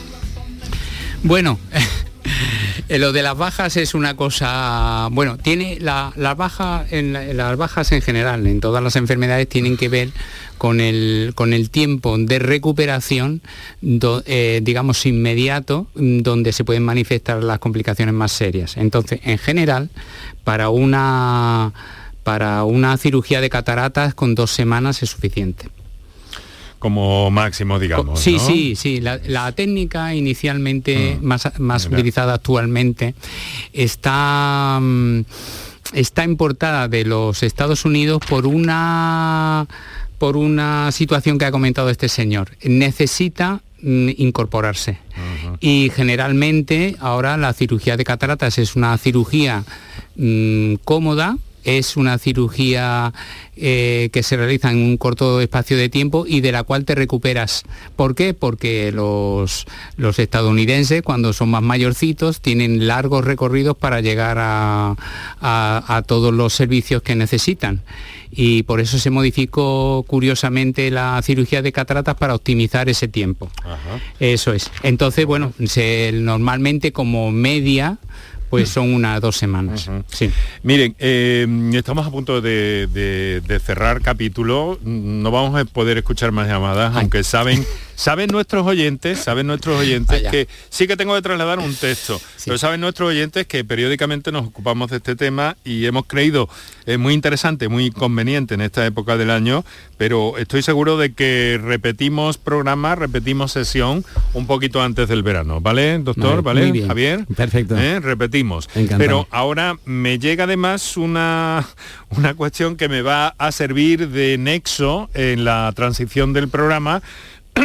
Bueno, Eh, lo de las bajas es una cosa, bueno, tiene la, las bajas, en, general, en todas las enfermedades tienen que ver con el, con el tiempo de recuperación, eh, digamos, inmediato, donde se pueden manifestar las complicaciones más serias. Entonces, en general, para una, para una cirugía de cataratas con dos semanas es suficiente como máximo, digamos. Sí, sí, sí. La, técnica inicialmente mm. más, más utilizada actualmente está, mm, está importada de los Estados Unidos por una por una situación que ha comentado este señor. Necesita mm, incorporarse. Y generalmente ahora la cirugía de cataratas es una cirugía cómoda, es una cirugía eh, que se realiza en un corto espacio de tiempo y de la cual te recuperas. ¿Por qué? Porque los, los estadounidenses, cuando son más mayorcitos, tienen largos recorridos para llegar a, todos los servicios que necesitan y por eso se modificó curiosamente la cirugía de cataratas para optimizar ese tiempo. Eso es. Entonces, bueno, se, normalmente como media pues son unas dos semanas. sí. Miren, eh, estamos a punto de, cerrar capítulo, no vamos a poder escuchar más llamadas, aunque saben Saben nuestros oyentes, saben nuestros oyentes que sí que tengo que trasladar un texto, pero saben nuestros oyentes que periódicamente nos ocupamos de este tema y hemos creído es muy interesante, muy conveniente en esta época del año, pero estoy seguro de que repetimos programa, repetimos sesión un poquito antes del verano, ¿vale, doctor? ¿Vale, Javier? Perfecto. ¿Eh? Repetimos. Pero ahora me llega además una, una cuestión que me va a servir de nexo en la transición del programa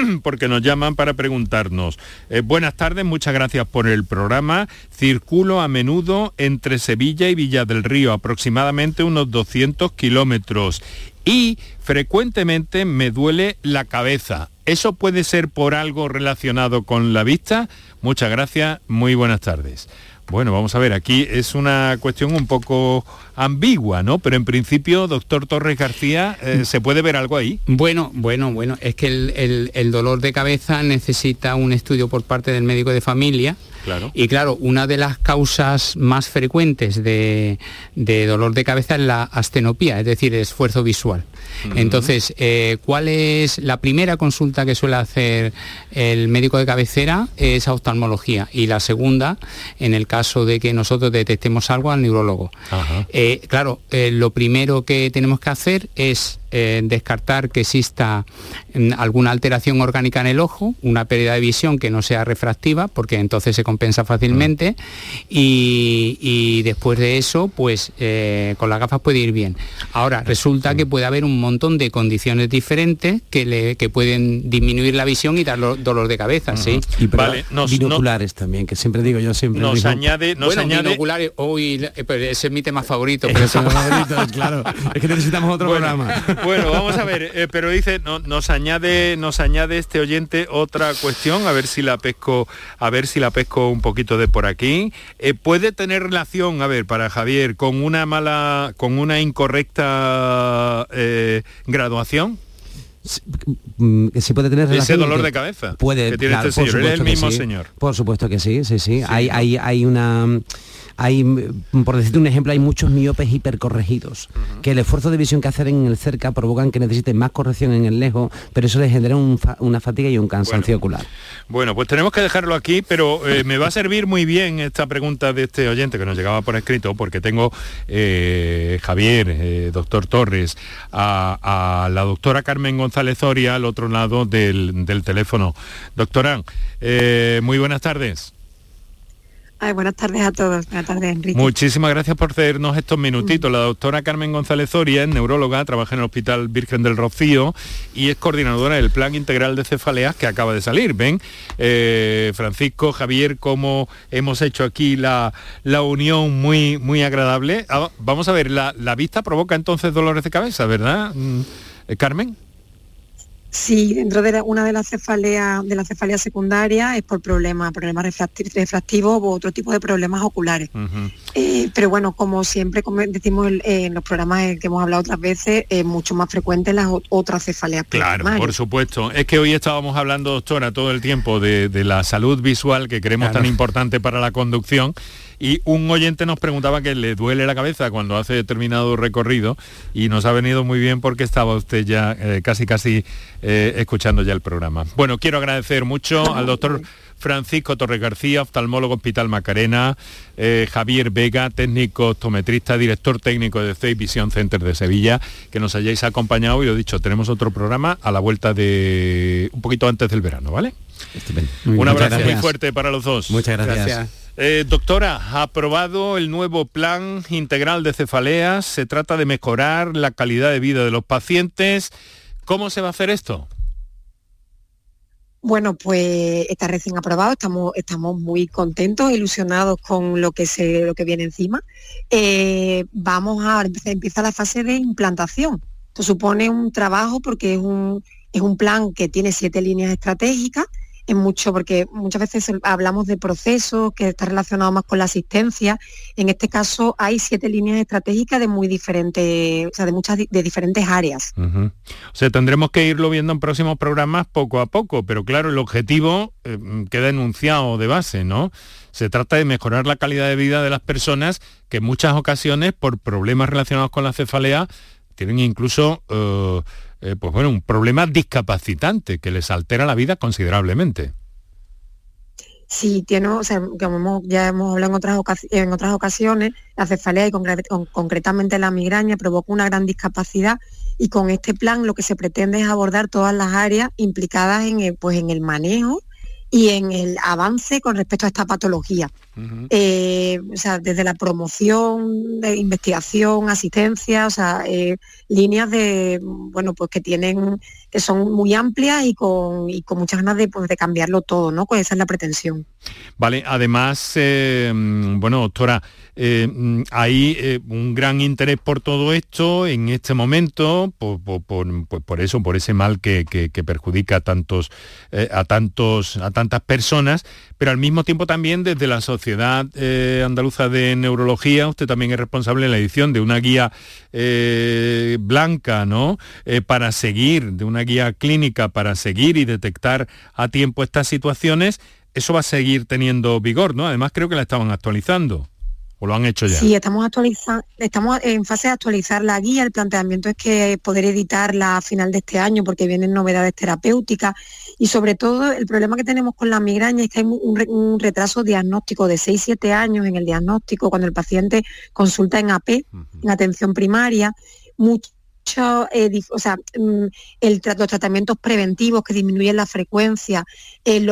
porque nos llaman para preguntarnos. Eh, buenas tardes, muchas gracias por el programa. Circulo a menudo entre Sevilla y Villa del Río, aproximadamente unos 200 kilómetros. Y frecuentemente me duele la cabeza. ¿Eso puede ser por algo relacionado con la vista? Muchas gracias, muy buenas tardes. Bueno, vamos a ver, aquí es una cuestión un poco ambigua, ¿no? Pero en principio, doctor Torres García, eh, ¿se puede ver algo ahí? Bueno, bueno, bueno, es que el, dolor de cabeza necesita un estudio por parte del médico de familia. Claro. Y claro, una de las causas más frecuentes de, de dolor de cabeza es la astenopía, es decir, el esfuerzo visual. Entonces, eh, ¿cuál es la primera consulta que suele hacer el médico de cabecera? Es a oftalmología. Y la segunda, en el caso de que nosotros detectemos algo, al neurólogo. Eh, claro, eh, lo primero que tenemos que hacer es descartar que exista mm, alguna alteración orgánica en el ojo, una pérdida de visión que no sea refractiva, porque entonces se compensa fácilmente, y, después de eso, pues con las gafas puede ir bien. Ahora, resulta que puede haber un montón de condiciones diferentes que, le, que pueden disminuir la visión y dar dolor de cabeza, ¿sí? Y vale, binoculares también, que siempre digo yo siempre. Nos añade, nos añade... binoculares, hoy, ese es mi tema favorito. Pero favorito, claro. Es que necesitamos otro programa. Bueno, vamos a ver, eh, pero dice, no, nos añade, nos añade este oyente otra cuestión, a ver si la pesco, a ver si la pesco un poquito de por aquí. Eh, puede tener relación, a ver, para Javier, con una mala, con una incorrecta eh, graduación? Mm, se puede tener ese dolor de cabeza puede que tiene este señor el mismo señor por supuesto que sí sí sí, Hay, hay, hay una hay, por decirte un ejemplo, hay muchos miopes hipercorregidos, que el esfuerzo de visión que hacen en el cerca provocan que necesiten más corrección en el lejos, pero eso les genera una fatiga y un cansancio ocular. Bueno, pues tenemos que dejarlo aquí, pero eh, me va a servir muy bien esta pregunta de este oyente que nos llegaba por escrito, porque tengo eh, Javier, eh, doctor Torres, a, la doctora Carmen González Zoria al otro lado del, del teléfono. Doctora, muy buenas tardes. Buenas tardes a todos. Buenas tardes, Enrique. Muchísimas gracias por hacernos estos minutitos. La doctora Carmen González Zoria es neuróloga, trabaja en el Hospital Virgen del Rocío y es coordinadora del Plan Integral de Cefaleas que acaba de salir. Ven, eh, Francisco, Javier, cómo hemos hecho aquí la, la unión muy, muy agradable. Ah, vamos a ver, la, la vista provoca entonces dolores de cabeza, ¿verdad, mm, eh, Carmen? Sí, dentro de una de las cefaleas de la cefalea secundaria es por problemas, problemas refractivos u otro tipo de problemas oculares. Eh, pero bueno, como siempre como decimos en los programas que hemos hablado otras veces, es mucho más frecuente las otras cefaleas. Claro, por supuesto. Es que hoy estábamos hablando, doctora, todo el tiempo de, la salud visual que creemos tan importante para la conducción y un oyente nos preguntaba que le duele la cabeza cuando hace determinado recorrido y nos ha venido muy bien porque estaba usted ya eh, casi casi eh, escuchando ya el programa. Bueno, quiero agradecer mucho al doctor Francisco Torres García, oftalmólogo Hospital Macarena, eh, Javier Vega, técnico optometrista, director técnico de CEI Vision Center de Sevilla, que nos hayáis acompañado y lo dicho, tenemos otro programa a la vuelta de un poquito antes del verano, ¿vale? Un abrazo muy fuerte para los dos. Muchas gracias. Eh, doctora, ha aprobado el nuevo plan integral de cefaleas. Se trata de mejorar la calidad de vida de los pacientes. ¿Cómo se va a hacer esto? Bueno, pues está recién aprobado, estamos, estamos muy contentos, ilusionados con lo que, se, lo que viene encima. Eh, vamos a empezar la fase de implantación. Esto supone un trabajo porque es un, es un plan que tiene siete líneas estratégicas mucho, porque muchas veces hablamos de procesos que está relacionado más con la asistencia. En este caso hay siete líneas estratégicas de muy diferentes, o sea, de muchas de diferentes áreas. O sea, tendremos que irlo viendo en próximos programas poco a poco, pero claro, el objetivo eh, queda enunciado de base, ¿no? Se trata de mejorar la calidad de vida de las personas que en muchas ocasiones, por problemas relacionados con la cefalea, tienen incluso eh, eh, pues bueno, un problema discapacitante que les altera la vida considerablemente. Sí, como ya hemos hablado en otras, en otras ocasiones, la cefalea y concretamente la migraña provoca una gran discapacidad y con este plan lo que se pretende es abordar todas las áreas implicadas en el, pues, en el manejo y en el avance con respecto a esta patología. Eh, o sea, desde la promoción, de investigación, asistencia, o sea, eh, líneas de, bueno, pues que tienen, que son muy amplias y con, con muchas ganas de, pues, de cambiarlo todo, ¿no? Pues esa es la pretensión. Vale, además, eh, bueno, doctora, eh, mm, hay eh, un gran interés por todo esto en este momento, por, por, eso, por ese mal que, perjudica a tantos, eh, a tantos, a tantas personas, pero al mismo tiempo también desde la Sociedad Andaluza de Neurología, usted también es responsable en la edición de una guía blanca, ¿no? para seguir, de una guía clínica para seguir y detectar a tiempo estas situaciones. Eso va a seguir teniendo vigor, ¿no? Además creo que la estaban actualizando lo han hecho ya? Sí, estamos, actualizando, estamos en fase de actualizar la guía. El planteamiento es que poder editarla a final de este año porque vienen novedades terapéuticas y sobre todo el problema que tenemos con la migraña es que hay un, retraso diagnóstico de 6-7 años en el diagnóstico cuando el paciente consulta en AP, en atención primaria. Mucho eh, o sea, mm, el, los tratamientos preventivos que disminuyen la frecuencia, eh,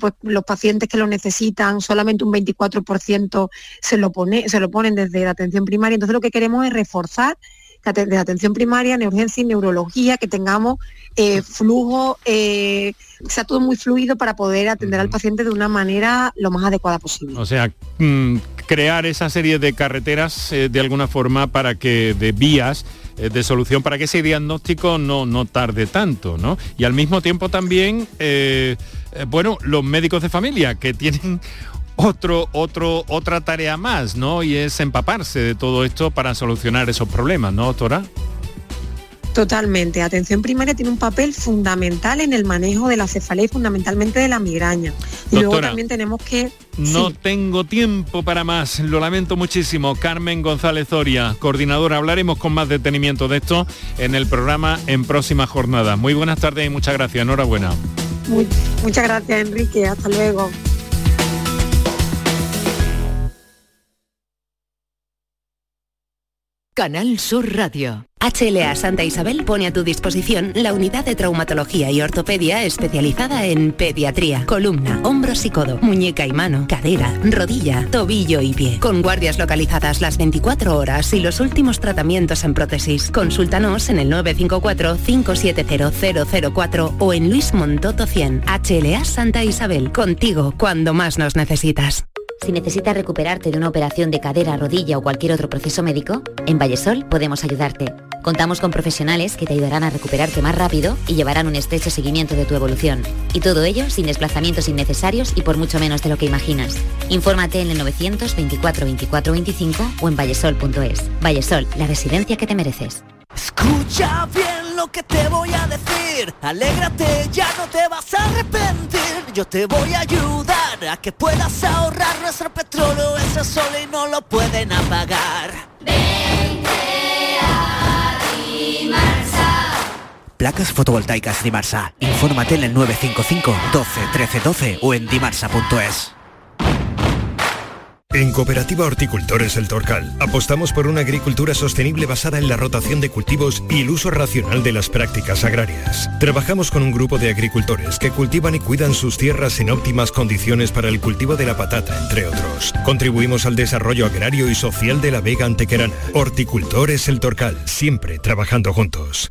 pues, los pacientes que lo necesitan, solamente un 24% se lo, pone, se lo ponen desde la atención primaria. Entonces lo que queremos es reforzar de atención primaria, neurología y neurología, que tengamos eh, flujo, eh, sea todo muy fluido para poder atender al paciente de una manera lo más adecuada posible. O sea, mm, crear esa serie de carreteras de alguna forma para que, de vías, eh, de solución para que ese diagnóstico no, no tarde tanto, ¿no? Y al mismo tiempo también, eh, eh, bueno, los médicos de familia que tienen otro, otro, otra tarea más, ¿no? Y es empaparse de todo esto para solucionar esos problemas, ¿no, doctora? Totalmente. Atención primaria tiene un papel fundamental en el manejo de la cefalea y fundamentalmente de la migraña. Y luego también tenemos que... No tengo tiempo para más, lo lamento muchísimo. Carmen González Zoria, coordinadora, hablaremos con más detenimiento de esto en el programa en próxima jornada. Muy buenas tardes y muchas gracias. Enhorabuena. muchas gracias, Enrique. Hasta luego. Canal Sur Radio. HLA Santa Isabel pone a tu disposición la unidad de traumatología y ortopedia especializada en pediatría, columna, hombros y codo, muñeca y mano, cadera, rodilla, tobillo y pie. Con guardias localizadas las 24 horas y los últimos tratamientos en prótesis. Consúltanos en el 954-570004 o en Luis Montoto 100. HLA Santa Isabel. Contigo cuando más nos necesitas. Si necesitas recuperarte de una operación de cadera, rodilla o cualquier otro proceso médico, en Vallesol podemos ayudarte. Contamos con profesionales que te ayudarán a recuperarte más rápido y llevarán un estrecho seguimiento de tu evolución. Y todo ello sin desplazamientos innecesarios y por mucho menos de lo que imaginas. Infórmate en el 924 24 25 o en vallesol.es. Vallesol, la residencia que te mereces. Escucha bien lo que te voy a decir. Alégrate, ya no te vas a arrepentir. Yo te voy a ayudar a que puedas ahorrar nuestro petróleo. Ese sol y no lo pueden apagar. Placas fotovoltaicas Dimarsa. Infórmate en el 955 12 13 12 o en dimarsa.es. En Cooperativa Horticultores El Torcal apostamos por una agricultura sostenible basada en la rotación de cultivos y el uso racional de las prácticas agrarias. Trabajamos con un grupo de agricultores que cultivan y cuidan sus tierras en óptimas condiciones para el cultivo de la patata, entre otros. Contribuimos al desarrollo agrario y social de la Vega Antequerana. Horticultores El Torcal, siempre trabajando juntos.